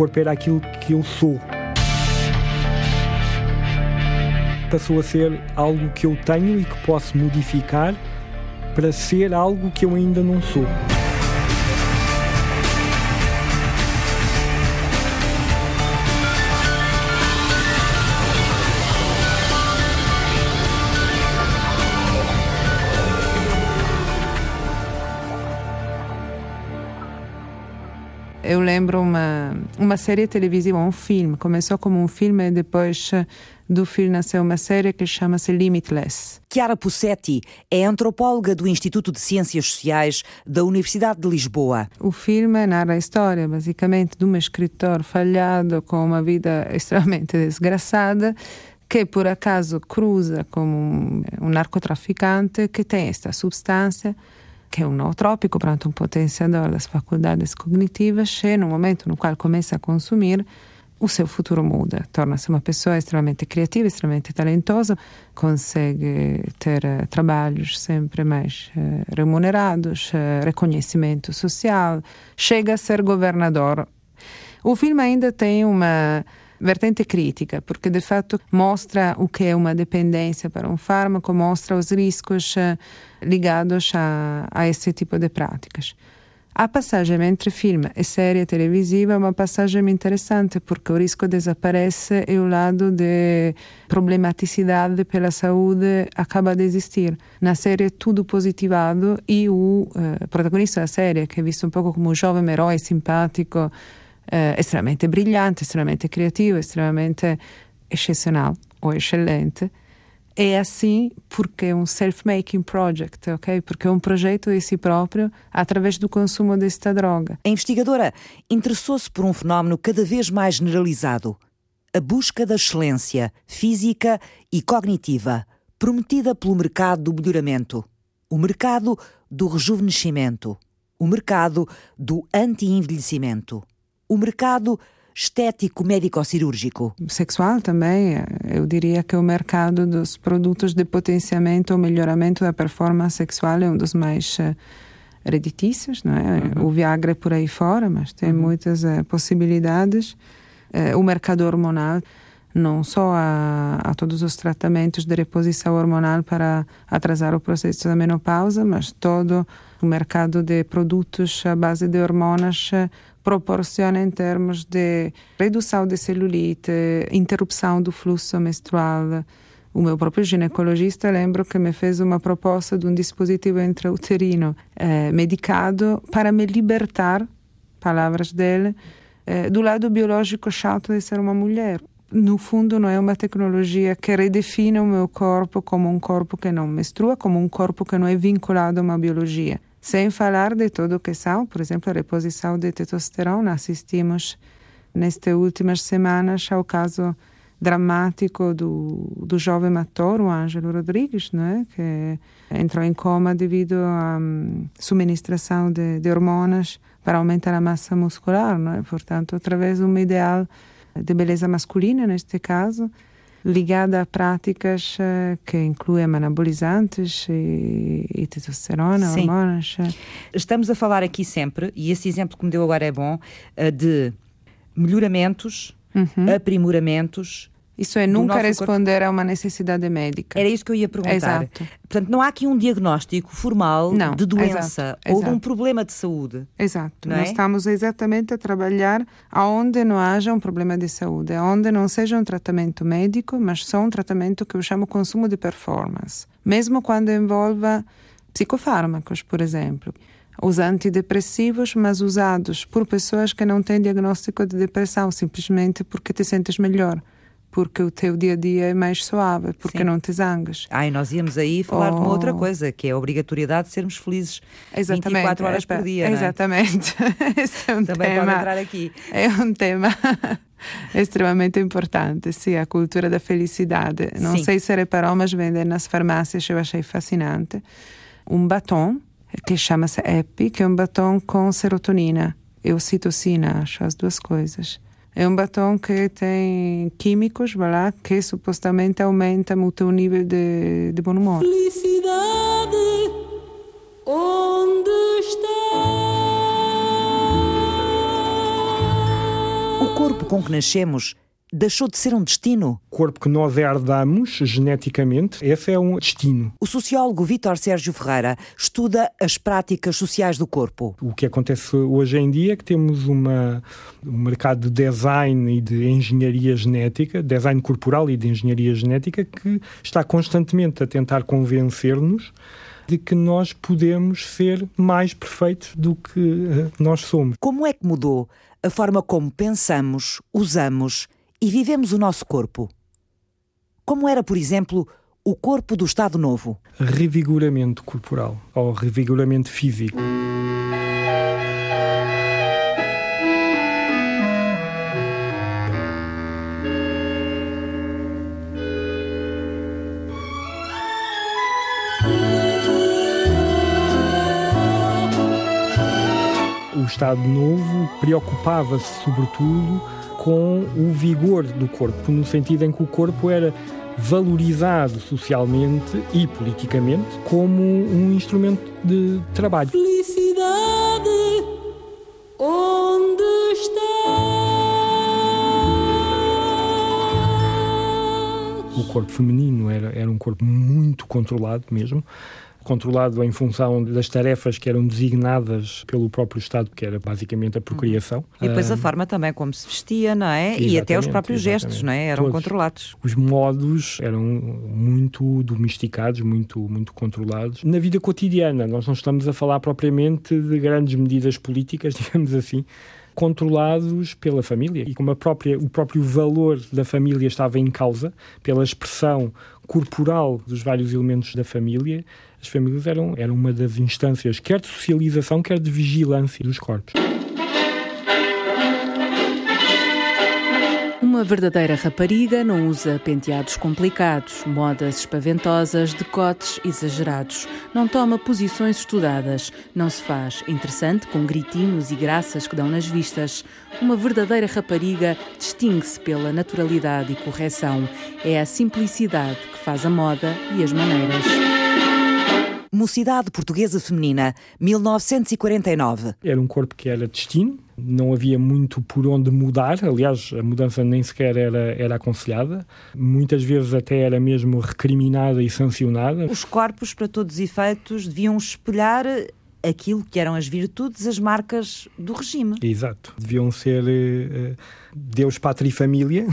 Corpo era aquilo que eu sou. Passou a ser algo que eu tenho e que posso modificar para ser algo que eu ainda não sou. Eu lembro uma, uma série televisiva, um filme. Começou como um filme e depois do filme nasceu uma série que chama-se Limitless. Chiara Pussetti é antropóloga do Instituto de Ciências Sociais da Universidade de Lisboa. O filme narra a história, basicamente, de um escritor falhado com uma vida extremamente desgraçada que por acaso cruza com um, um narcotraficante que tem esta substância que é um nootrópico, portanto um potenciador das faculdades cognitivas, e no momento no qual começa a consumir, o seu futuro muda, torna-se uma pessoa extremamente criativa, extremamente talentosa, consegue ter uh, trabalhos sempre mais uh, remunerados, uh, reconhecimento social, chega a ser governador. O filme ainda tem uma vertente crítica, porque de fato mostra o que é uma dependência para um fármaco, mostra os riscos ligados a, a esse tipo de práticas. A passagem entre filme e série televisiva é uma passagem interessante porque o risco desaparece e o lado de problematicidade pela saúde acaba de existir. Na série é tudo positivado e o eh, protagonista da série, que é visto um pouco como um jovem herói simpático, eh, estremamente brilhante, estremamente criativo, estremamente excepcional ou excelente, é assim porque é um self-making project, ok? Porque é um projeto de si próprio através do consumo desta droga. A investigadora interessou-se por um fenómeno cada vez mais generalizado: a busca da excelência física e cognitiva, prometida pelo mercado do melhoramento, o mercado do rejuvenescimento, o mercado do anti-envelhecimento, o mercado estético médico-cirúrgico. Sexual também, eh, eu diria que o mercado dos produtos de potenciamento ou melhoramento da performance sexual é um dos mais uh, reditícios, não é? Uhum. O Viagra é por aí fora, mas tem uhum. muitas uh, possibilidades. Uh, o mercado hormonal, não só a, a, todos os tratamentos de reposição hormonal para atrasar o processo da menopausa, mas todo o mercado de produtos à base de hormonas proporciona em termos de redução de celulite, interrupção do fluxo menstrual. O meu próprio ginecologista, lembro que me fez uma proposta de um dispositivo intrauterino eh, medicado para me libertar, palavras dele, eh, do lado biológico chato de ser uma mulher. No fundo, não é uma tecnologia que redefine o meu corpo como um corpo que não menstrua, como um corpo que não é vinculado a uma biologia sem falar de tudo o que são, por exemplo, a reposição de testosterona. Assistimos nestas últimas semanas ao caso dramático do, do jovem ator, o Ângelo Rodrigues, né, que entrou em coma devido à um, subministração de, de hormonas para aumentar a massa muscular, né? portanto, através de um ideal de beleza masculina, neste caso, ligada a práticas uh, que incluem anabolizantes e, e testosterona, Sim. hormonas. Eh. Estamos a falar aqui sempre, e esse exemplo que me deu agora é bom, uh, de melhoramentos, uhum. aprimoramentos isso é nunca responder corpo. a uma necessidade médica. Era isso que eu ia perguntar. Exato. Portanto, não há aqui um diagnóstico formal não, de doença exato, ou exato. de um problema de saúde. Exato. Nós é? estamos exatamente a trabalhar aonde não haja um problema de saúde, aonde não seja um tratamento médico, mas só um tratamento que eu chamo consumo de performance. Mesmo quando envolva psicofármacos, por exemplo os antidepressivos, mas usados por pessoas que não têm diagnóstico de depressão, simplesmente porque te sentes melhor porque o teu dia a dia é mais suave, porque Sim. não te zangas. Ah, e nós íamos aí falar oh. de uma outra oh. coisa, que é a obrigatoriedade de sermos felizes exatamente, 24 horas por dia. É? Exatamente. É? Esse é um Também tema, pode entrar aqui. É um tema extremamente importante, sim, a cultura da felicidade. Não sim. sei se reparou, mas vende nas farmácias, eu achei fascinante, um batom que chama-se Epi, que é um batom com serotonina e ocitocina, acho, as duas coisas. É um batom que tem químicos voilà, que supostamente aumentam o teu nível de, de bom humor. Felicidade, onde está? corpo com que nascemos deixou de ser um destino? O corpo que nós herdamos geneticamente, esse é um destino. O sociólogo Vítor Sérgio Ferreira estuda as práticas sociais do corpo. O que acontece hoje em dia é que temos uma, um mercado de design e de engenharia genética, design corporal e de engenharia genética, que está constantemente a tentar convencer-nos de que nós podemos ser mais perfeitos do que eh, nós somos. Como é que mudou a forma como pensamos, usamos e vivemos o nosso corpo? Como era, por exemplo, o corpo do Estado Novo? Revigoramento corporal ou revigoramento físico. O Estado Novo preocupava-se, sobretudo, com o vigor do corpo, no sentido em que o corpo era valorizado socialmente e politicamente como um instrumento de trabalho. Felicidade, onde está? O corpo feminino era, era um corpo muito controlado mesmo controlado em função das tarefas que eram designadas pelo próprio Estado, que era basicamente a procriação. E depois a forma também como se vestia, não é? e até os próprios gestos, não é? Eram Todos. controlados. Os modos eram muito domesticados, muito, muito controlados. Na vida cotidiana, nós não estamos a falar propriamente de grandes medidas políticas, digamos assim, controlados pela família. E como a própria, o próprio valor da família estava em causa, pela expressão corporal dos vários elementos da família, as famílias eram, eram uma das instâncias, quer de socialização, quer de vigilância dos corpos. Uma verdadeira rapariga não usa penteados complicados, modas espaventosas, decotes exagerados. Não toma posições estudadas. Não se faz interessante com gritinhos e graças que dão nas vistas. Uma verdadeira rapariga distingue-se pela naturalidade e correção. É a simplicidade que faz a moda e as maneiras. Mocidade Portuguesa Feminina, 1949. Era um corpo que era destino, não havia muito por onde mudar, aliás, a mudança nem sequer era, era aconselhada, muitas vezes até era mesmo recriminada e sancionada. Os corpos, para todos os efeitos, deviam espelhar aquilo que eram as virtudes, as marcas do regime. Exato. Deviam ser uh, Deus, Pátria e Família.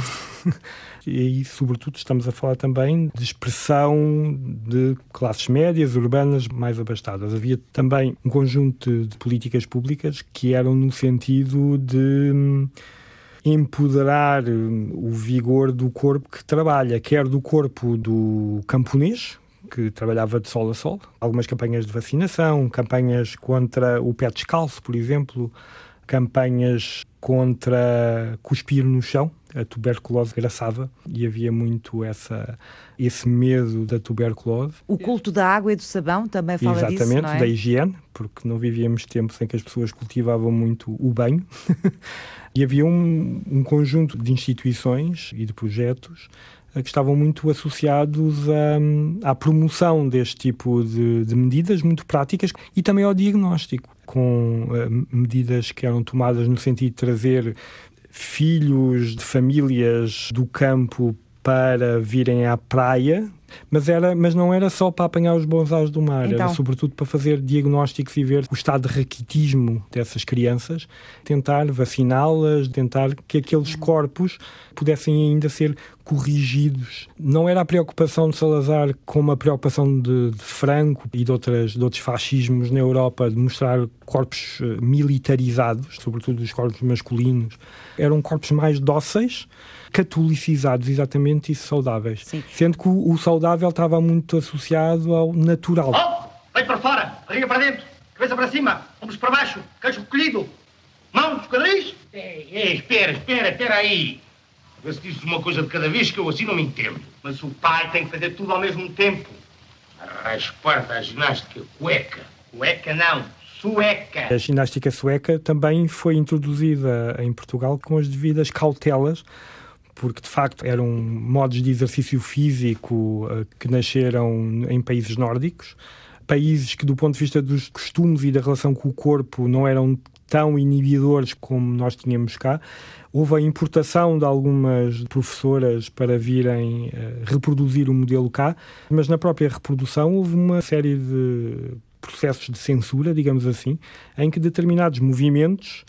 e aí, sobretudo, estamos a falar também de expressão de classes médias, urbanas, mais abastadas. Havia também um conjunto de políticas públicas que eram no sentido de hum, empoderar hum, o vigor do corpo que trabalha, quer do corpo do camponês, que trabalhava de sol a sol, algumas campanhas de vacinação, campanhas contra o pé descalço, por exemplo, campanhas contra cuspir no chão, a tuberculose graçava e havia muito essa, esse medo da tuberculose. O culto da água e do sabão também fala Exatamente, disso, Exatamente, é? da higiene, porque não vivíamos tempos em que as pessoas cultivavam muito o banho. e havia um, um conjunto de instituições e de projetos eh, que estavam muito associados à, à promoção deste tipo de, de, medidas muito práticas e também ao diagnóstico, com uh, medidas que eram tomadas no sentido de trazer filhos de famílias do campo para virem à praia, mas, era, mas não era só para apanhar os bonsais do mar, então... era sobretudo para fazer diagnósticos e ver o estado de raquitismo dessas crianças, tentar vaciná-las, tentar que aqueles uhum. corpos pudessem ainda ser corrigidos. Não era a preocupação de Salazar como a preocupação de, de Franco e de, outras, de outros fascismos na Europa de mostrar corpos eh, militarizados, sobretudo os corpos masculinos. Eram corpos mais dóceis, catolicizados, exatamente, e saudáveis. Sim. Sendo que o, o, saudável estava muito associado ao natural. Oh, vem para fora, barriga para dentro, cabeça para cima, ombros para baixo, queixo recolhido, mãos nos quadris. Ei, ei, espera, espera, espera aí. Vê se dizes uma coisa de cada vez que eu assim não me entendo. Mas o pai tem que fazer tudo ao mesmo tempo. Da ginástica cueca. Cueca não, sueca. A ginástica sueca também foi introduzida em Portugal com as devidas cautelas porque de facto eram modos de exercício físico uh, que nasceram em países nórdicos, países que, do ponto de vista dos costumes e da relação com o corpo, não eram tão inibidores como nós tínhamos cá. Houve a importação de algumas professoras para virem uh, reproduzir o modelo cá, mas na própria reprodução houve uma série de processos de censura, digamos assim, em que determinados movimentos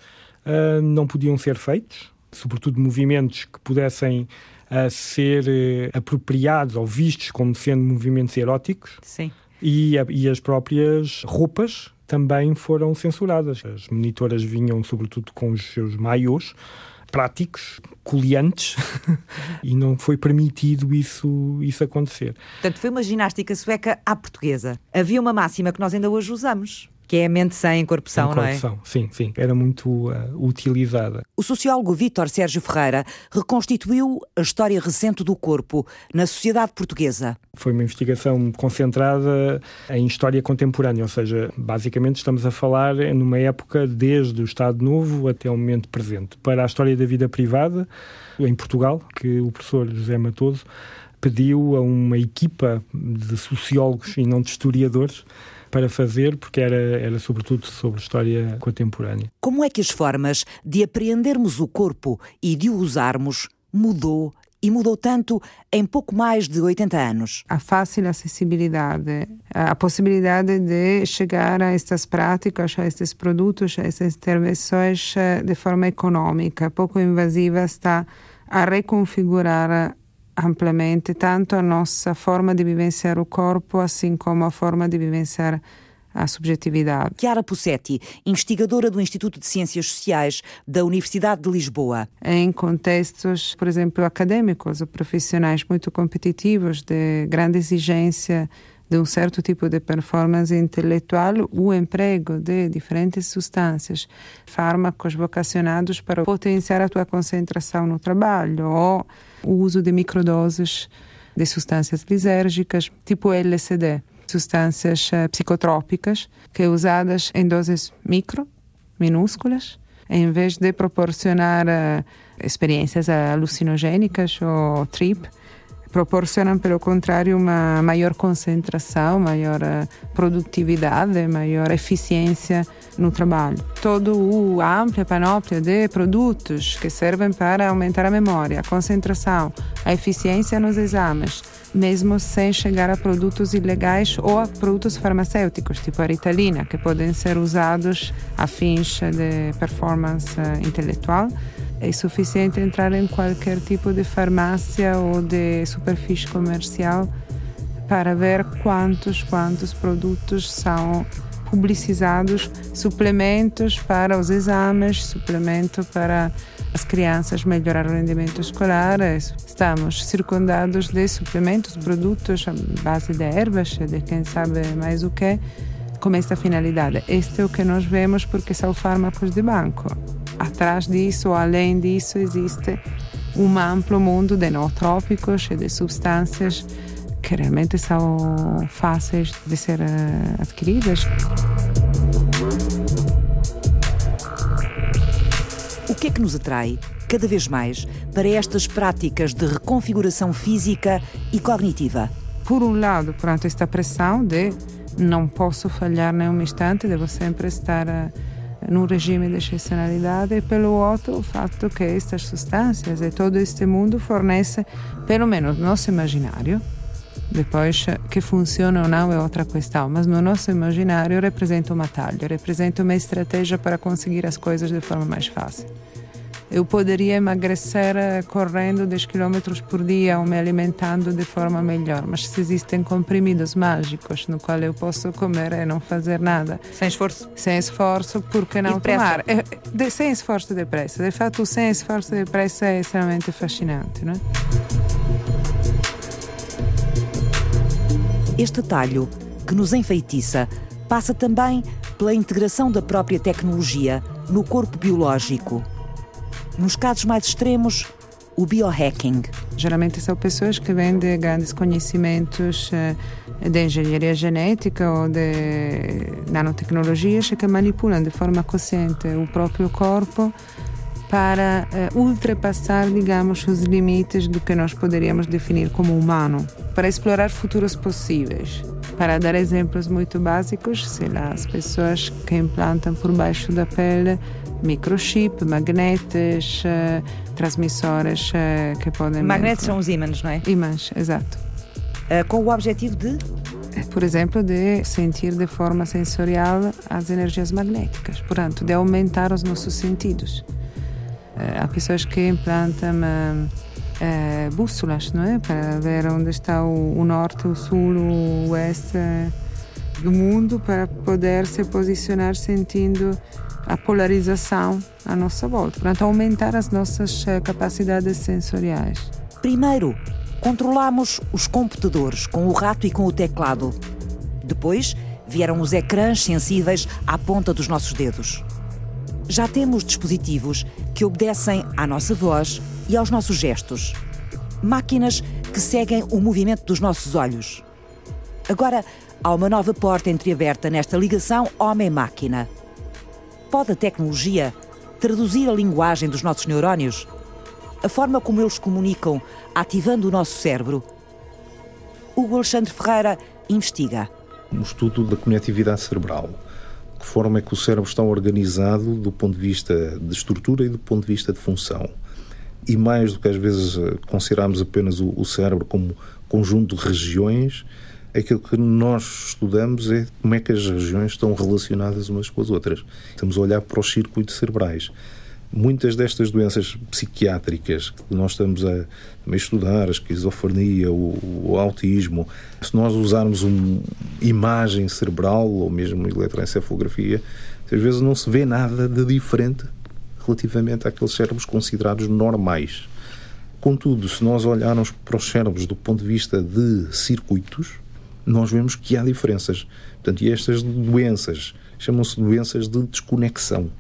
uh, não podiam ser feitos, sobretudo movimentos que pudessem uh, ser uh, apropriados ou vistos como sendo movimentos eróticos. Sim. E, a, e as próprias roupas também foram censuradas. As monitoras vinham, sobretudo, com os seus maiôs práticos, coliantes, e não foi permitido isso, isso acontecer. Portanto, foi uma ginástica sueca à portuguesa. Havia uma máxima que nós ainda hoje usamos, que é a mente sem corrupção, não é? Corrupção, sim, sim. Era muito uh, utilizada. O sociólogo Vítor Sérgio Ferreira reconstituiu a história recente do corpo na sociedade portuguesa. Foi uma investigação concentrada em história contemporânea, ou seja, basicamente estamos a falar numa época desde o Estado Novo até o momento presente. Para a história da vida privada, em Portugal, que o professor José Matoso pediu a uma equipa de sociólogos e não de historiadores para fazer, porque era, era sobretudo sobre história contemporânea. Como é que as formas de apreendermos o corpo e de o usarmos mudou e mudou tanto em pouco mais de 80 anos. A fácil acessibilidade, a possibilidade de chegar a estas práticas, a estes produtos, a estas intervenções eh, de forma econômica, pouco invasiva, está a reconfigurar amplamente tanto a nossa forma de vivenciar o corpo, assim como a forma de vivenciar a subjetividade. Chiara Pussetti, investigadora do Instituto de Ciências Sociais da Universidade de Lisboa. Em contextos, por exemplo, acadêmicos ou profissionais muito competitivos, de grande exigência de um certo tipo de performance intelectual, o emprego de diferentes substâncias, fármacos vocacionados para potenciar a tua concentração no trabalho ou o uso de microdoses de substâncias lisérgicas, tipo LSD, substâncias uh, psicotrópicas, que usadas em doses micro, minúsculas, em vez de proporcionar uh, experiências alucinogênicas ou trip, proporcionam, pelo contrário, uma maior concentração, maior eh, produtividade, maior eficiência no trabalho. Toda a ampla panóplia de produtos que servem para aumentar a memória, a concentração, a eficiência nos exames, mesmo sem chegar a produtos ilegais ou a produtos farmacêuticos, tipo a Ritalina, que podem ser usados a fins de performance eh, intelectual é suficiente entrar em qualquer tipo de farmácia ou de superfície comercial para ver quantos, quantos produtos são publicizados, suplementos para os exames, suplemento para as crianças melhorar o rendimento escolar. Estamos circundados de suplementos, produtos à base de ervas, de quem sabe mais o que, com esta finalidade. Este é o que nós vemos porque são fármacos de banco atrás disso, além disso, existe um amplo mundo de nootrópicos e de substâncias que realmente são fáceis de ser eh, adquiridas. O que é que nos atrai, cada vez mais, para estas práticas de reconfiguração física e cognitiva? Por um lado, perante esta pressão de não posso falhar nenhum instante, devo sempre estar a num regime de excepcionalidade e pelo outro o fato que estas substâncias e todo este mundo fornece, pelo menos no nosso imaginário, depois que funciona ou não é outra questão, mas no nosso imaginário representa um atalho, representa uma estratégia para conseguir as coisas de forma mais fácil. Eu poderia emagrecer eh, correndo 10 km por dia ou me alimentando de forma melhor, mas se existem comprimidos mágicos no qual eu posso comer e não fazer nada. Sem esforço? Sem esforço, por que não tomar? É, de, sem esforço depressa. De fato, sem esforço depressa é extremamente fascinante, não é? Este talho que nos enfeitiça passa também pela integração da própria tecnologia no corpo biológico nos casos mais extremos, o biohacking. Geralmente são pessoas que vêm de grandes conhecimentos eh, de engenharia genética ou de nanotecnologias que manipulam de forma consciente o próprio corpo para uh, ultrapassar, digamos, os limites do que nós poderíamos definir como humano, para explorar futuros possíveis. Para dar exemplos muito básicos, sei lá, as pessoas que implantam por baixo da pele microchip, magnetes, uh, transmissores uh, que podem... Magnetes são os ímãs, não é? Ímãs, exato. Uh, com o objetivo de? Por exemplo, de sentir de forma sensorial as energias magnéticas, portanto, de aumentar os nossos sentidos. há pessoas que implantam bússolas, não é? Para ver onde está o, o norte, o sul, o oeste do mundo, para poder se posicionar sentindo a polarização à nossa volta, portanto, aumentar as nossas eh, capacidades sensoriais. Primeiro, controlamos os computadores com o rato e com o teclado. Depois, vieram os ecrãs sensíveis à ponta dos nossos dedos. Já temos dispositivos que obedecem à nossa voz e aos nossos gestos. Máquinas que seguem o movimento dos nossos olhos. Agora, há uma nova porta entreaberta nesta ligação homem-máquina. Pode a tecnologia traduzir a linguagem dos nossos neurónios? A forma como eles comunicam, ativando o nosso cérebro? Hugo Alexandre Ferreira investiga. Um estudo da conectividade cerebral. Que forma é que o cérebro está organizado do ponto de vista de estrutura e do ponto de vista de função? E mais do que às vezes eh, considerarmos apenas o cérebro como conjunto de regiões, aquilo que nós estudamos é como é que as regiões estão relacionadas umas com as outras. Estamos a olhar para os circuitos cerebrais. Muitas destas doenças psiquiátricas que nós estamos a, estudar, a esquizofrenia, o, o, autismo, se nós usarmos uma imagem cerebral ou mesmo eletroencefalografia, às vezes não se vê nada de diferente relativamente àqueles cérebros considerados normais. Contudo, se nós olharmos para os cérebros do ponto de vista de circuitos, nós vemos que há diferenças. Portanto, e estas doenças chamam-se doenças de desconexão.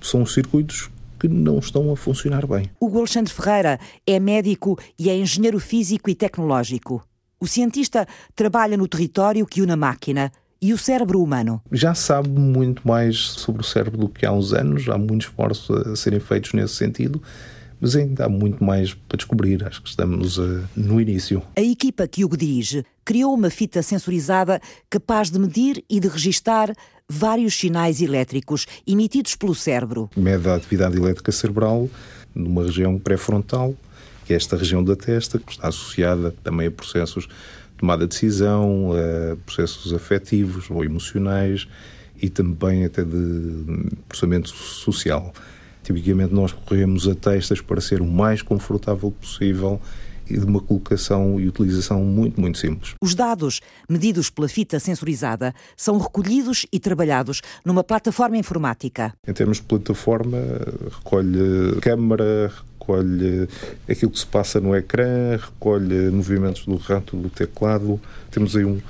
São circuitos que não estão a funcionar bem. Hugo Alexandre Ferreira é médico e é engenheiro físico e tecnológico. O cientista trabalha no território que une a máquina e o cérebro humano. Já sabe muito mais sobre o cérebro do que há uns anos, há muitos esforços a serem feitos nesse sentido mas ainda há muito mais para descobrir. Acho que estamos uh, no início. A equipa que Hugo dirige criou uma fita sensorizada capaz de medir e de registar vários sinais elétricos emitidos pelo cérebro. Mede a atividade elétrica cerebral numa região pré-frontal, que é esta região da testa, que está associada também a processos de tomada de decisão, a processos afetivos ou emocionais e também até de processamento social. Tipicamente nós recorremos a testas para ser o mais confortável possível e de uma colocação e utilização muito, muito simples. Os dados, medidos pela fita sensorizada, são recolhidos e trabalhados numa plataforma informática. Em termos de plataforma, recolhe câmara, recolhe aquilo que se passa no ecrã, recolhe movimentos do rato, do teclado. Temos aí um,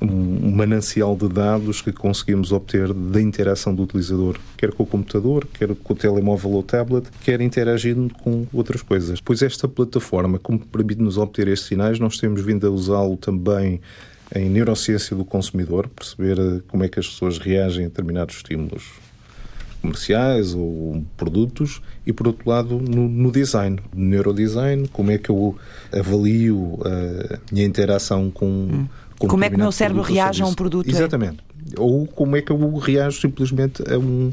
um manancial de dados que conseguimos obter da interação do utilizador, quer com o computador, quer com o telemóvel ou tablet, quer interagindo com outras coisas. Pois esta plataforma, como permite-nos obter estes sinais, nós temos vindo a usá-lo também em neurociência do consumidor, perceber eh, como é que as pessoas reagem a determinados estímulos comerciais ou produtos e por outro lado no, no design, no neurodesign, como é que eu avalio a minha interação com, hum como é que o meu cérebro reage a um produto? É? Exatamente. É? Ou como é que eu reajo simplesmente a um,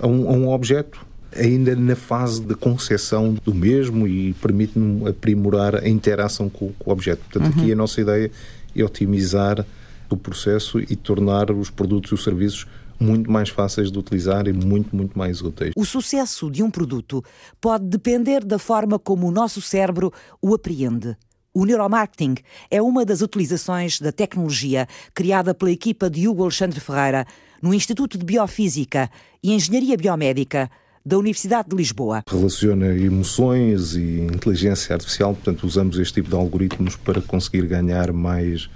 a um, a um objeto ainda na fase de concepção do mesmo e permite-me aprimorar a interação com, com, o objeto. Portanto, uhum. aqui a nossa ideia é otimizar o processo e tornar os produtos e os serviços muito mais fáceis de utilizar e muito, muito mais úteis. O sucesso de um produto pode depender da forma como o nosso cérebro o apreende. O neuromarketing é uma das utilizações da tecnologia criada pela equipa de Hugo Alexandre Ferreira no Instituto de Biofísica e Engenharia Biomédica da Universidade de Lisboa. Relaciona emoções e inteligência artificial, portanto, usamos este tipo de algoritmos para conseguir ganhar mais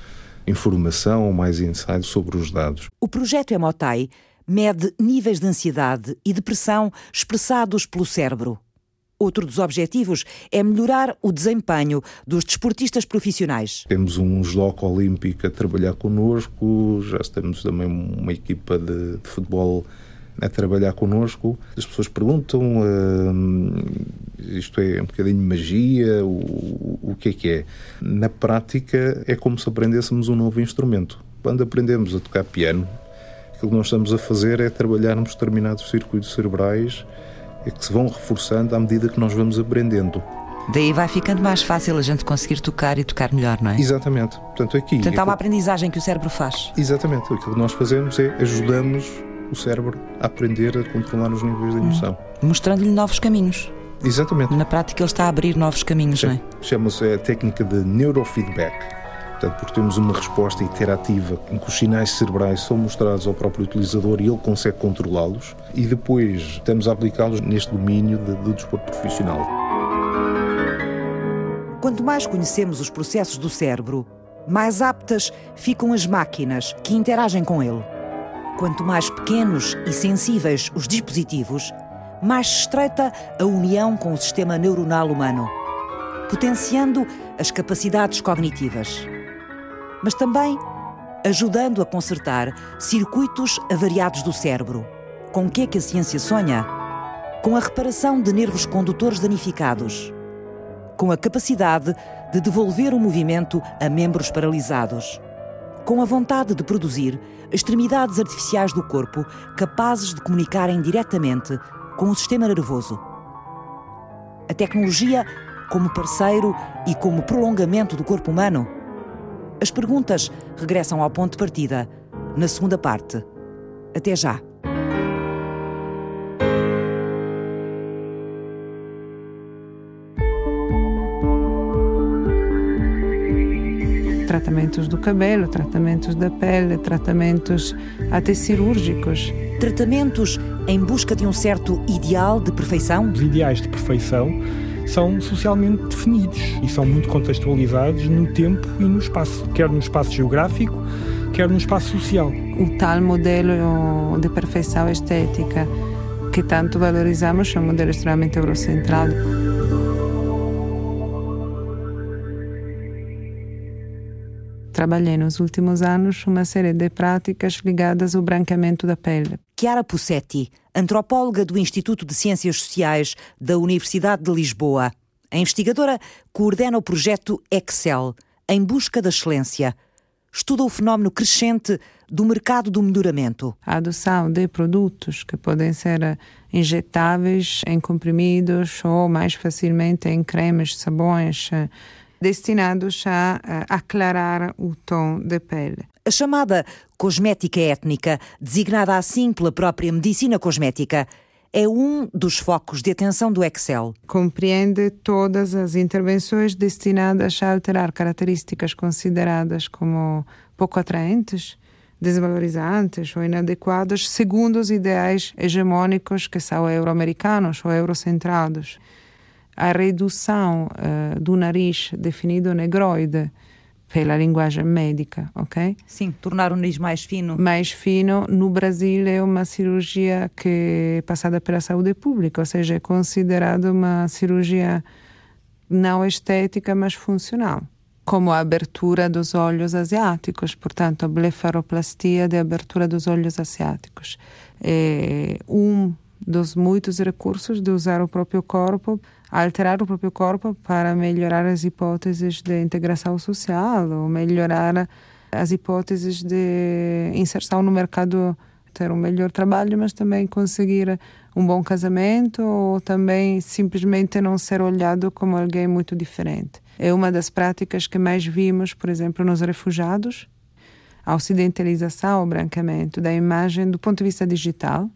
informação, mais insights sobre os dados. O projeto Emotai mede níveis de ansiedade e depressão expressados pelo cérebro. Outro dos objetivos é melhorar o desempenho dos desportistas profissionais. Temos um judoca olímpico a trabalhar connosco, já temos também uma equipa de, de futebol a trabalhar connosco. As pessoas perguntam uh, isto é um bocadinho magia, o, o que é que é? Na prática é como se aprendêssemos um novo instrumento. Quando aprendemos a tocar piano, aquilo que nós estamos a fazer é trabalharmos determinados circuitos cerebrais que se vão reforçando à medida que nós vamos aprendendo. Daí vai ficando mais fácil a gente conseguir tocar e tocar melhor, não é? Exatamente. Portanto, aqui. Portanto, há uma aprendizagem que o cérebro faz. Exatamente. Aquilo que nós fazemos é ajudamos o cérebro a aprender a controlar os níveis de emoção. Hum. Mostrando-lhe novos caminhos. Exatamente. Na prática, ele está a abrir novos caminhos, Sim. não é? Chama-se a técnica de neurofeedback. Portanto, porque temos uma resposta interativa em que os sinais cerebrais são mostrados ao próprio utilizador e ele consegue controlá-los, e depois estamos a aplicá-los neste domínio do desporto profissional. Quanto mais conhecemos os processos do cérebro, mais aptas ficam as máquinas que interagem com ele. Quanto mais pequenos e sensíveis os dispositivos, mais estreita a união com o sistema neuronal humano, potenciando as capacidades cognitivas. Mas também ajudando a consertar circuitos avariados do cérebro. Com o que é que a ciência sonha? Com a reparação de nervos condutores danificados com a capacidade de devolver o movimento a membros paralisados, com a vontade de produzir extremidades artificiais do corpo capazes de comunicarem diretamente com o sistema nervoso. A tecnologia como parceiro e como prolongamento do corpo humano? As perguntas regressam ao ponto de partida, na segunda parte. Até já! tratamentos do cabelo, tratamentos da pele, tratamentos até cirúrgicos. Tratamentos em busca de um certo ideal de perfeição? Os ideais de perfeição são socialmente definidos e são muito contextualizados no tempo e no espaço, quer no espaço geográfico, quer no espaço social. O tal modelo de perfeição estética que tanto valorizamos é um modelo extremamente eurocentrado. Trabalhei nos últimos anos uma série de práticas ligadas ao branqueamento da pele. Chiara Pussetti, antropóloga do Instituto de Ciências Sociais da Universidade de Lisboa. A investigadora coordena o projeto Excel, em busca da excelência. Estuda o fenómeno crescente do mercado do melhoramento. A adoção de produtos que podem ser injetáveis em comprimidos ou mais facilmente em cremes, sabões, destinados a, a aclarar o tom da pele. A chamada cosmética étnica, designada assim pela própria medicina cosmética, é um dos focos de atenção do Excel. Compreende todas as intervenções destinadas a alterar características consideradas como pouco atraentes, desvalorizantes ou inadequadas segundo os ideais hegemônicos que são euro-americanos ou eurocentrados a redução uh, do nariz definido negroide pela linguagem médica, ok? Sim, tornar o nariz mais fino. Mais fino. No Brasil é uma cirurgia que é passada pela saúde pública, ou seja, é considerada uma cirurgia não estética, mas funcional. Como a abertura dos olhos asiáticos, portanto, a blefaroplastia de abertura dos olhos asiáticos. É um dos muitos recursos de usar o próprio corpo alterar o próprio corpo para melhorar as hipóteses de integração social ou melhorar as hipóteses de inserção no mercado, ter um melhor trabalho, mas também conseguir um bom casamento ou também simplesmente não ser olhado como alguém muito diferente. É uma das práticas que mais vimos, por exemplo, nos refugiados, a ocidentalização, o branqueamento da imagem do ponto de vista digital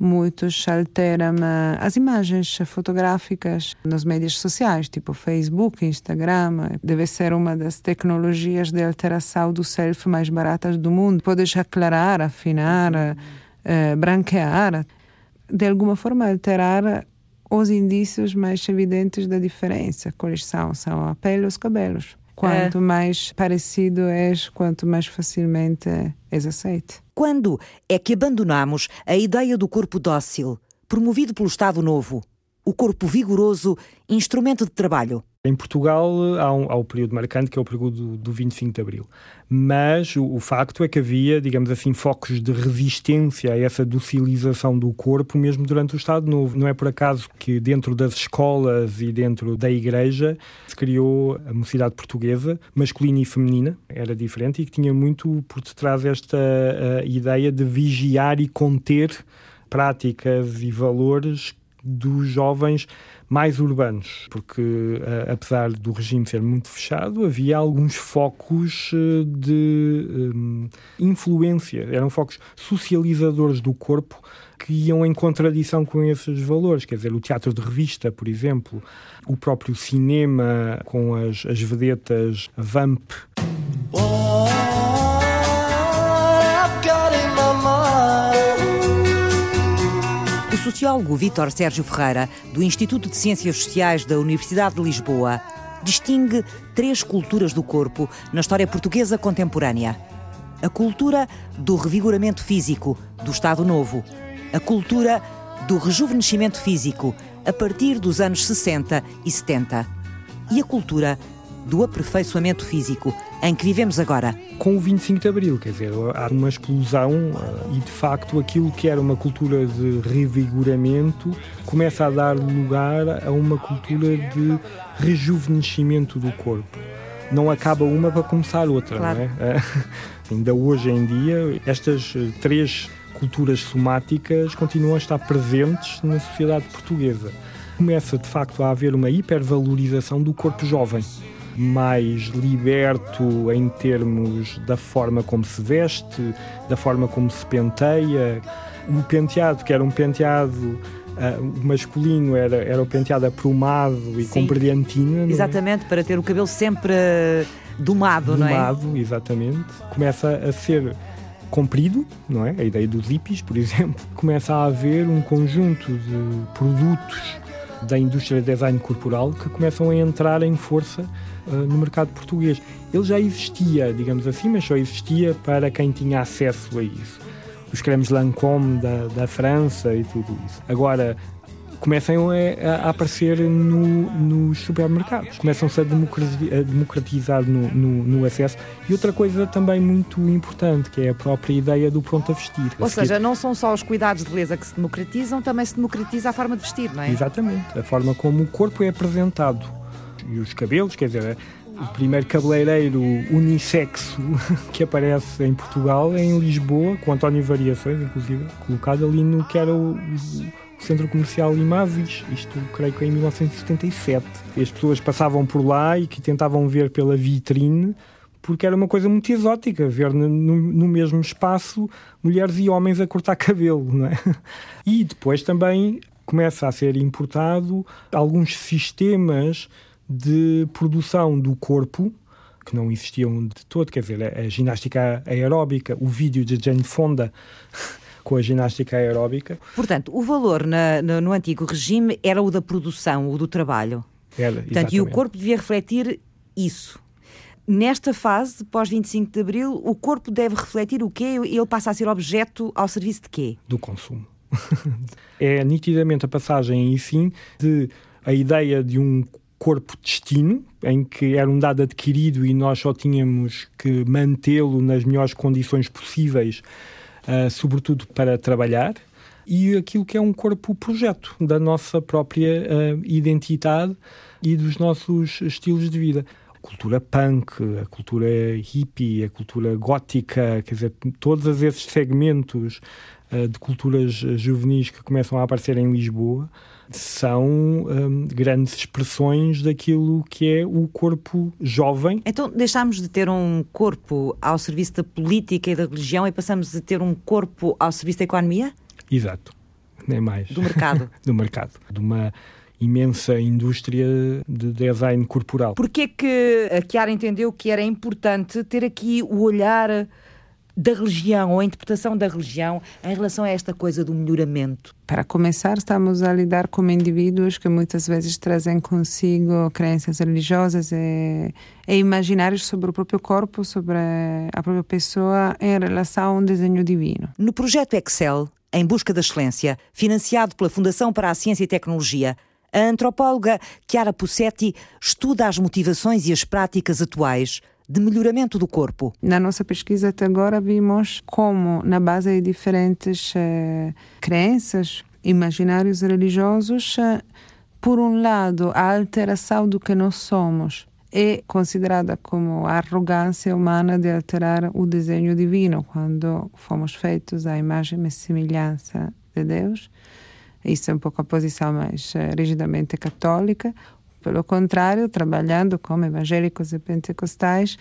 muitos alteram as imagens fotográficas nas mídias sociais, tipo Facebook, Instagram. Deve ser uma das tecnologias de alteração do selfie mais baratas do mundo. Podes aclarar, afinar, eh, branquear, de alguma forma alterar os indícios mais evidentes da diferença. Quais são? São a pele e os cabelos. Quanto é. mais parecido és, quanto mais facilmente és aceite. Quando é que abandonamos a ideia do corpo dócil, promovido pelo Estado Novo? O corpo vigoroso, instrumento de trabalho. Em Portugal há, um, há o período marcante que é o período do, do 25 de Abril. Mas o, o, facto é que havia, digamos assim, focos de resistência a essa docilização do corpo mesmo durante o Estado Novo. Não é por acaso que dentro das escolas e dentro da igreja se criou a mocidade portuguesa, masculina e feminina, era diferente e que tinha muito por detrás esta ideia de vigiar e conter práticas e valores dos jovens mais urbanos, porque uh, apesar do regime ser muito fechado, havia alguns focos uh, de um, influência, eram focos socializadores do corpo que iam em contradição com esses valores, quer dizer, o teatro de revista, por exemplo, o próprio cinema com as, as vedetas Vamp. Oh. Sociólogo Vítor Sérgio Ferreira, do Instituto de Ciências Sociais da Universidade de Lisboa, distingue três culturas do corpo na história portuguesa contemporânea. A cultura do revigoramento físico, do Estado Novo. A cultura do rejuvenescimento físico, a partir dos anos 60 e 70. E a cultura do aperfeiçoamento físico, em que vivemos agora. Com o 25 de Abril, quer dizer, há uma explosão eh, e de facto aquilo que era uma cultura de revigoramento começa a dar lugar a uma cultura de rejuvenescimento do corpo. Não acaba uma para começar outra, claro. não é? Eh, ainda hoje em dia, estas eh, três culturas somáticas continuam a estar presentes na sociedade portuguesa. Começa de facto a haver uma hipervalorização do corpo jovem mais liberto em termos da forma como se veste, da forma como se penteia. O penteado, que era um penteado Uh, masculino era, era o penteado aprumado e Sim. com brilhantina. É? Exatamente, é? para ter o cabelo sempre domado, domado, não é? Domado, exatamente. Começa a ser comprido, não é? A ideia dos hippies, por exemplo. Começa a haver um conjunto de produtos da indústria de design corporal que começam a entrar em força uh, no mercado português. Ele já existia, digamos assim, mas só existia para quem tinha acesso a isso. Os cremes Lancôme da, da França e tudo isso. Agora, começam a, a aparecer no, nos supermercados, começam-se a democratizar no, no, no, acesso. E outra coisa também muito importante, que é a própria ideia do pronto a vestir. Ou a seja, não são só os cuidados de beleza que se democratizam, também se democratiza a forma de vestir, não é? Exatamente, a forma como o corpo é apresentado. E os cabelos, quer dizer, o primeiro cabeleireiro unissexo que aparece em Portugal é em Lisboa, com António Variações, inclusive, colocado ali no que era o, Centro Comercial Imavis, isto creio que é em 1977. E as pessoas passavam por lá e que tentavam ver pela vitrine porque era uma coisa muito exótica ver no, no, mesmo espaço mulheres e homens a cortar cabelo, não é? E depois também começa a ser importado alguns sistemas de produção do corpo que não existiam de todo, quer dizer, a ginástica aeróbica, o vídeo de Jane Fonda com a ginástica aeróbica. Portanto, o valor na, no, no, antigo regime era o da produção, o do trabalho. Era, Portanto, e o corpo devia refletir isso. Nesta fase, pós-25 de Abril, o corpo deve refletir o quê? Ele passa a ser objeto ao serviço de quê? Do consumo. é nitidamente a passagem, aí sim, de a ideia de um corpo destino, em que era um dado adquirido e nós só tínhamos que mantê-lo nas melhores condições possíveis uh, sobretudo para trabalhar, e aquilo que é um corpo-projeto da nossa própria uh, identidade e dos nossos estilos de vida. A cultura punk, a cultura hippie, a cultura gótica, quer dizer, todos esses segmentos uh, de culturas juvenis que começam a aparecer em Lisboa são um, grandes expressões daquilo que é o corpo jovem. Então deixámos de ter um corpo ao serviço da política e da religião e passamos a ter um corpo ao serviço da economia? Exato, nem mais. Do mercado. Do mercado. De uma imensa indústria de design corporal. Porquê que a Chiara entendeu que era importante ter aqui o olhar da religião ou a interpretação da religião em relação a esta coisa do melhoramento? Para começar, estamos a lidar com indivíduos que muitas vezes trazem consigo crenças religiosas e, e imaginários sobre o próprio corpo, sobre a própria pessoa em relação a um desenho divino. No projeto Excel, em busca da excelência, financiado pela Fundação para a Ciência e Tecnologia, A antropóloga Chiara Pussetti estuda as motivações e as práticas atuais de melhoramento do corpo. Na nossa pesquisa até agora vimos como, na base de diferentes eh, crenças, imaginários religiosos, eh, por um lado, a alteração do que nós somos é considerada como a arrogância humana de alterar o desenho divino quando fomos feitos à imagem e semelhança de Deus. Isso é um pouco a posição mais eh, rigidamente católica. Pelo contrário, trabalhando como evangélicos e pentecostais,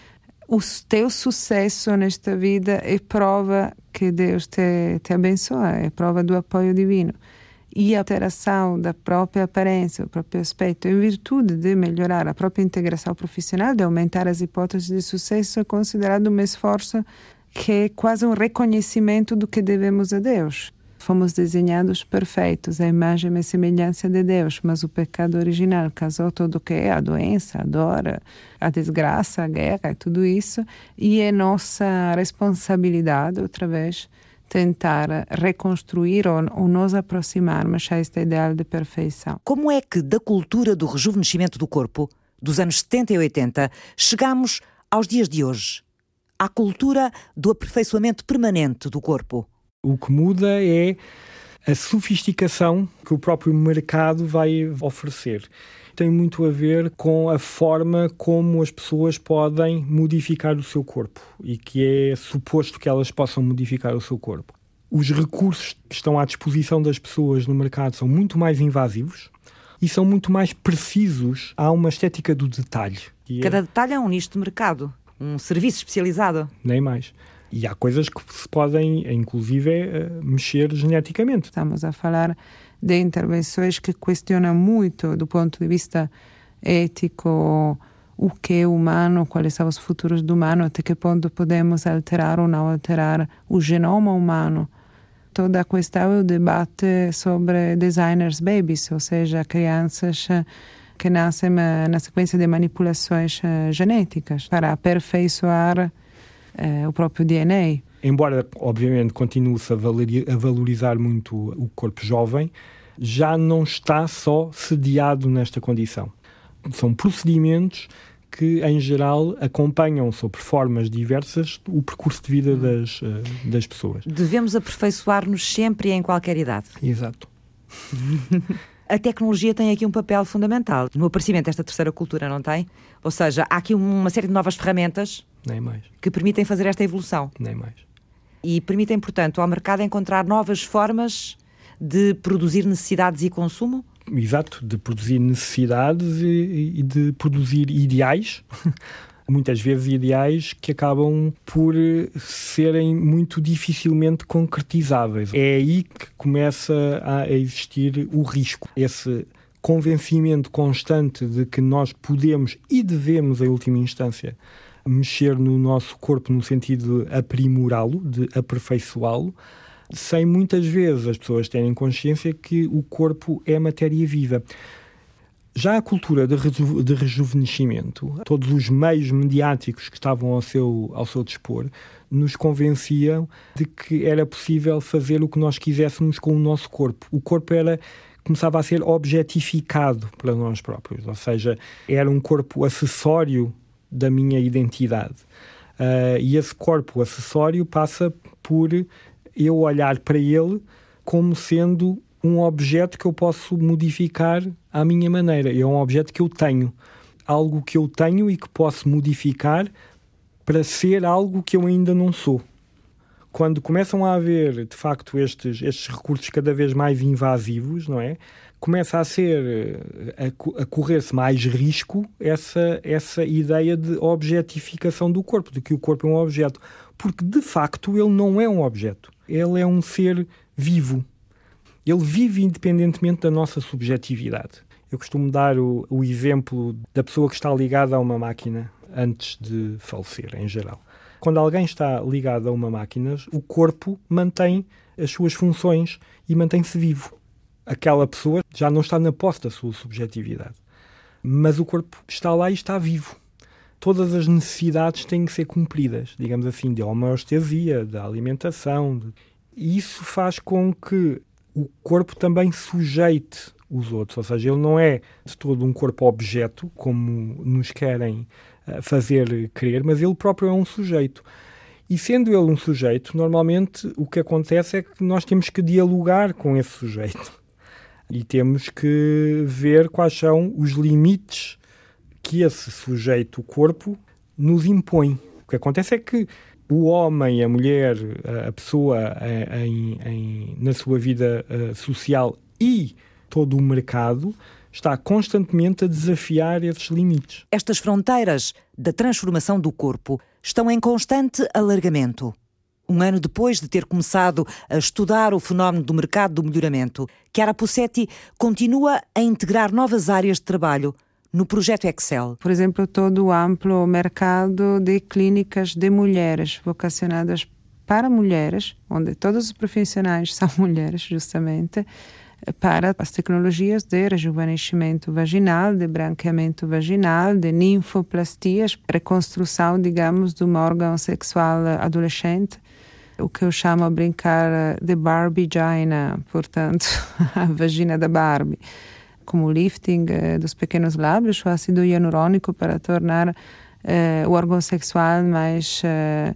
o teu sucesso nesta vida é prova que Deus te, te abençoa, é prova do apoio divino. E a alteração da própria aparência, o próprio aspecto, em virtude de melhorar a própria integração profissional, de aumentar as hipóteses de sucesso, é considerado um esforço que é quase um reconhecimento do que devemos a Deus. Fomos desenhados perfeitos, a imagem e semelhança de Deus, mas o pecado original causou tudo o que é a doença, a dor, a desgraça, a guerra, tudo isso, e é nossa responsabilidade, outra vez, tentar reconstruir ou, ou nos aproximarmos a este ideal de perfeição. Como é que da cultura do rejuvenescimento do corpo, dos anos 70 e 80, chegamos aos dias de hoje? À cultura do aperfeiçoamento permanente do corpo? O que muda é a sofisticação que o próprio mercado vai oferecer. Tem muito a ver com a forma como as pessoas podem modificar o seu corpo e que é suposto que elas possam modificar o seu corpo. Os recursos que estão à disposição das pessoas no mercado são muito mais invasivos e são muito mais precisos. Há uma estética do detalhe. É Cada detalhe é um nicho de mercado, um serviço especializado. Nem mais. E há coisas que se podem, inclusive, eh, mexer geneticamente. Estamos a falar de intervenções que questionam muito, do ponto de vista ético, o que é humano, quais são os futuros do humano, até que ponto podemos alterar ou não alterar o genoma humano. Toda a questão é o debate sobre designers babies, ou seja, crianças eh, que nascem eh, na sequência de manipulações genéticas para aperfeiçoar o próprio DNA. Embora, obviamente, continue-se a valorizar muito o corpo jovem, já não está só sediado nesta condição. São procedimentos que, em geral, acompanham sobre formas diversas o percurso de vida das, uh, das pessoas. Devemos aperfeiçoar-nos sempre e em qualquer idade. Exato. a tecnologia tem aqui um papel fundamental no aparecimento desta terceira cultura, não tem? Ou seja, há aqui uma série de novas ferramentas Nem mais. que permitem fazer esta evolução. Nem mais. E permitem, portanto, ao mercado encontrar novas formas de produzir necessidades e consumo? Exato, de produzir necessidades e, e de produzir ideais muitas vezes ideais que acabam por serem muito dificilmente concretizáveis. É aí que começa a existir o risco. Esse convencimento constante de que nós podemos e devemos, em última instância, mexer no nosso corpo no sentido de aprimorá-lo, de aperfeiçoá-lo, sem muitas vezes as pessoas terem consciência que o corpo é matéria viva. Já a cultura de, reju de rejuvenescimento, todos os meios mediáticos que estavam ao seu, ao seu dispor, nos convenciam de que era possível fazer o que nós quiséssemos com o nosso corpo. O corpo era começava a ser objetificado para nós próprios, ou seja, era um corpo acessório da minha identidade. Uh, e esse corpo acessório passa por eu olhar para ele como sendo um objeto que eu posso modificar à minha maneira. É um objeto que eu tenho. Algo que eu tenho e que posso modificar para ser algo que eu ainda não sou. Quando começam a haver, de facto, estes, estes recursos cada vez mais invasivos, não é? Começa a ser, a, a correr-se mais risco essa, essa ideia de objetificação do corpo, de que o corpo é um objeto. Porque, de facto, ele não é um objeto. Ele é um ser vivo ele vive independentemente da nossa subjetividade. Eu costumo dar o, o exemplo da pessoa que está ligada a uma máquina antes de falecer, em geral. Quando alguém está ligado a uma máquina, o corpo mantém as suas funções e mantém-se vivo. Aquela pessoa já não está na posse da sua subjetividade. Mas o corpo está lá e está vivo. Todas as necessidades têm que ser cumpridas, digamos assim, de homeostasia, da alimentação. E isso faz com que o corpo também sujeite os outros. Ou seja, ele não é de todo um corpo-objeto, como nos querem uh, fazer crer, mas ele próprio é um sujeito. E sendo ele um sujeito, normalmente o que acontece é que nós temos que dialogar com esse sujeito. E temos que ver quais são os limites que esse sujeito, o corpo, nos impõe. O que acontece é que o homem, a mulher, a pessoa em, em, na sua vida social e todo o mercado está constantemente a desafiar esses limites. Estas fronteiras da transformação do corpo estão em constante alargamento. Um ano depois de ter começado a estudar o fenómeno do mercado do melhoramento, Chiara Pussetti continua a integrar novas áreas de trabalho no projeto Excel. Por exemplo, todo o amplo mercado de clínicas de mulheres vocacionadas para mulheres, onde todos os profissionais são mulheres, justamente, para as tecnologias de rejuvenescimento vaginal, de branqueamento vaginal, de ninfoplastias, reconstrução, digamos, de um órgão sexual adolescente, o que eu chamo a brincar de Barbie Gina, portanto, a vagina da Barbie. Como o lifting eh, dos pequenos lábios, o ácido hialurônico para tornar eh, o órgão sexual mais eh,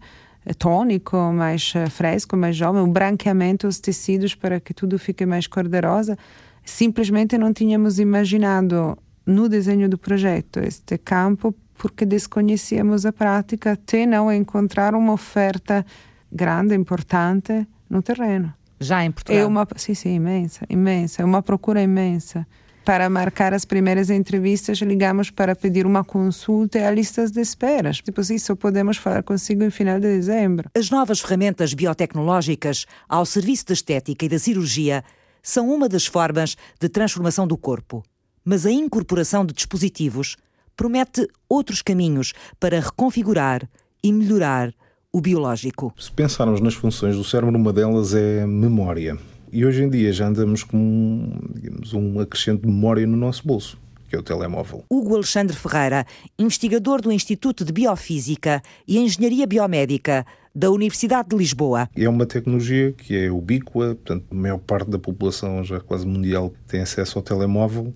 tônico, mais fresco, mais jovem, o branqueamento dos tecidos para que tudo fique mais cor-de-rosa. Simplesmente não tínhamos imaginado no desenho do projeto este campo porque desconhecíamos a prática até não encontrar uma oferta grande, importante no terreno. Já em Portugal? É uma, sim, sim, imensa, imensa. É uma procura imensa. Para marcar as primeiras entrevistas, ligamos para pedir uma consulta e a listas de esperas. Tipo, isso podemos falar consigo em final de dezembro. As novas ferramentas biotecnológicas ao serviço da estética e da cirurgia são uma das formas de transformação do corpo. Mas a incorporação de dispositivos promete outros caminhos para reconfigurar e melhorar o biológico. Se pensarmos nas funções do cérebro, uma delas é memória. E hoje em dia já andamos com digamos, um acrescente de memória no nosso bolso, que é o telemóvel. Hugo Alexandre Ferreira, investigador do Instituto de Biofísica e Engenharia Biomédica da Universidade de Lisboa. É uma tecnologia que é ubíqua, portanto, a maior parte da população já quase mundial tem acesso ao telemóvel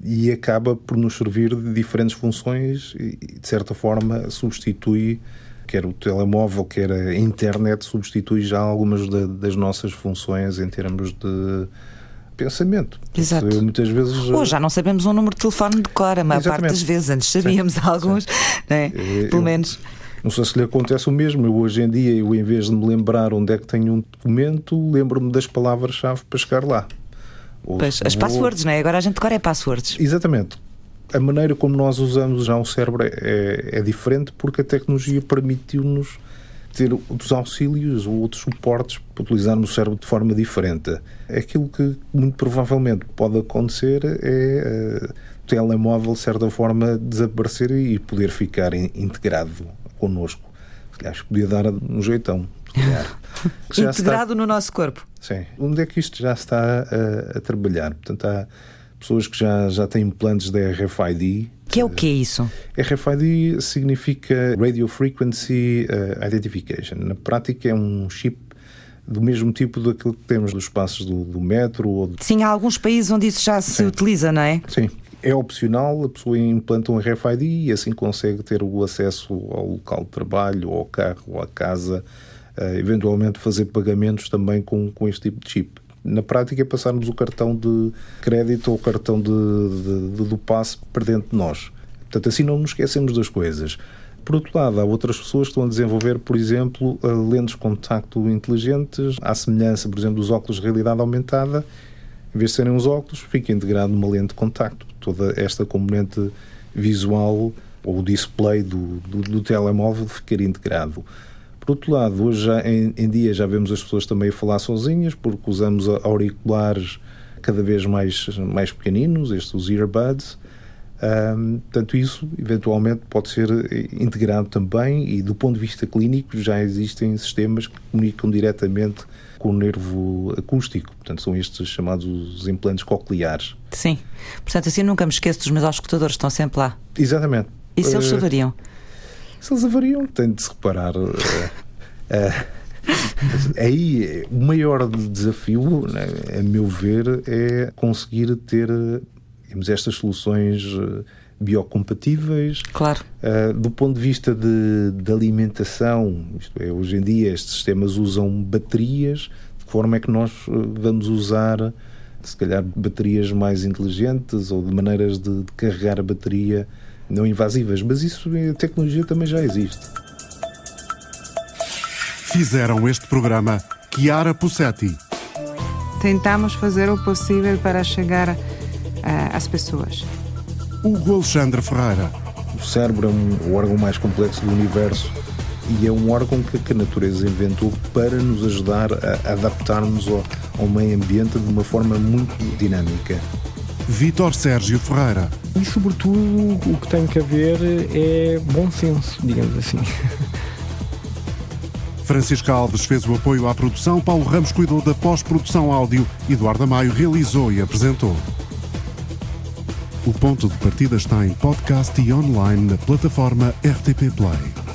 e acaba por nos servir de diferentes funções e, de certa forma, substitui quer o telemóvel, quer a internet, substitui já algumas de, das nossas funções em termos de pensamento. Exato. Eu, muitas vezes. Ou já não sabemos um número de telefone de cor, a maior parte das vezes. Antes sabíamos sim, alguns, Né? pelo eu, menos. Não sei se lhe acontece o mesmo. Eu, hoje em dia, eu, em vez de me lembrar onde é que tenho um documento, lembro-me das palavras-chave para chegar lá. Pois, as passwords, não é? Agora a gente agora é passwords. Exatamente a maneira como nós usamos já o cérebro é, é diferente porque a tecnologia permitiu-nos ter outros auxílios ou outros suportes para utilizarmos o cérebro de forma diferente. Aquilo que muito provavelmente pode acontecer é uh, o telemóvel, de certa forma, desaparecer e poder ficar in, integrado connosco. Aliás, podia dar um jeitão. integrado está... no nosso corpo. Sim. Onde é que isto já está a, a trabalhar? Portanto, há pessoas que já, já têm implantes da RFID. Que é o que é isso? RFID significa Radio Frequency uh, Identification. Na prática é um chip do mesmo tipo daquilo que temos dos passos do, do metro. Ou de... Sim, há alguns países onde isso já se Sim. utiliza, não é? Sim. É opcional, a pessoa implanta um RFID e assim consegue ter o acesso ao local de trabalho, ao carro, à casa, uh, eventualmente fazer pagamentos também com, com este tipo de chip na prática é passarmos o cartão de crédito ou o cartão de, de, de, do passe para dentro de nós. Portanto, assim não nos esquecemos das coisas. Por outro lado, há outras pessoas que estão a desenvolver, por exemplo, eh, lentes de contacto inteligentes, à semelhança, por exemplo, dos óculos de realidade aumentada. Em vez de serem os óculos, fica integrado numa lente de contacto. Toda esta componente visual ou o display do, do, do telemóvel ficaria integrado. Por outro lado, hoje já, em, em, dia já vemos as pessoas também a falar sozinhas, porque usamos auriculares cada vez mais, mais pequeninos, estes os earbuds. Um, portanto, isso eventualmente pode ser integrado também e do ponto de vista clínico já existem sistemas que comunicam diretamente com o nervo acústico. Portanto, são estes chamados implantes cocleares. Sim. Portanto, assim nunca me esqueço dos meus auscultadores, estão sempre lá. Exatamente. E se eles uh, se eles avariam, tem de se reparar. Uh, uh, Aí, o maior desafio, né, a meu ver, é conseguir ter estas soluções eh, biocompatíveis. Claro. Uh, do ponto de vista de, de, alimentação, isto é, hoje em dia estes sistemas usam baterias, de forma é que nós eh, vamos usar, se calhar, baterias mais inteligentes ou de maneiras de, de carregar a bateria não invasivas, mas isso, a tecnologia também já existe. Fizeram este programa Chiara Pussetti. Tentamos fazer o possível para chegar uh, às pessoas. Hugo Alexandre Ferreira. O cérebro é um, o órgão mais complexo do universo e é um órgão que, a natureza inventou para nos ajudar a adaptarmos ao, ao meio ambiente de uma forma muito dinâmica. Vítor Sérgio Ferreira. E, sobretudo, o que tem que haver é bom senso, digamos assim. Francisco Alves fez o apoio à produção, Paulo Ramos cuidou da pós-produção áudio, Eduardo Maio realizou e apresentou. O ponto de partida está em podcast e online na plataforma RTP Play.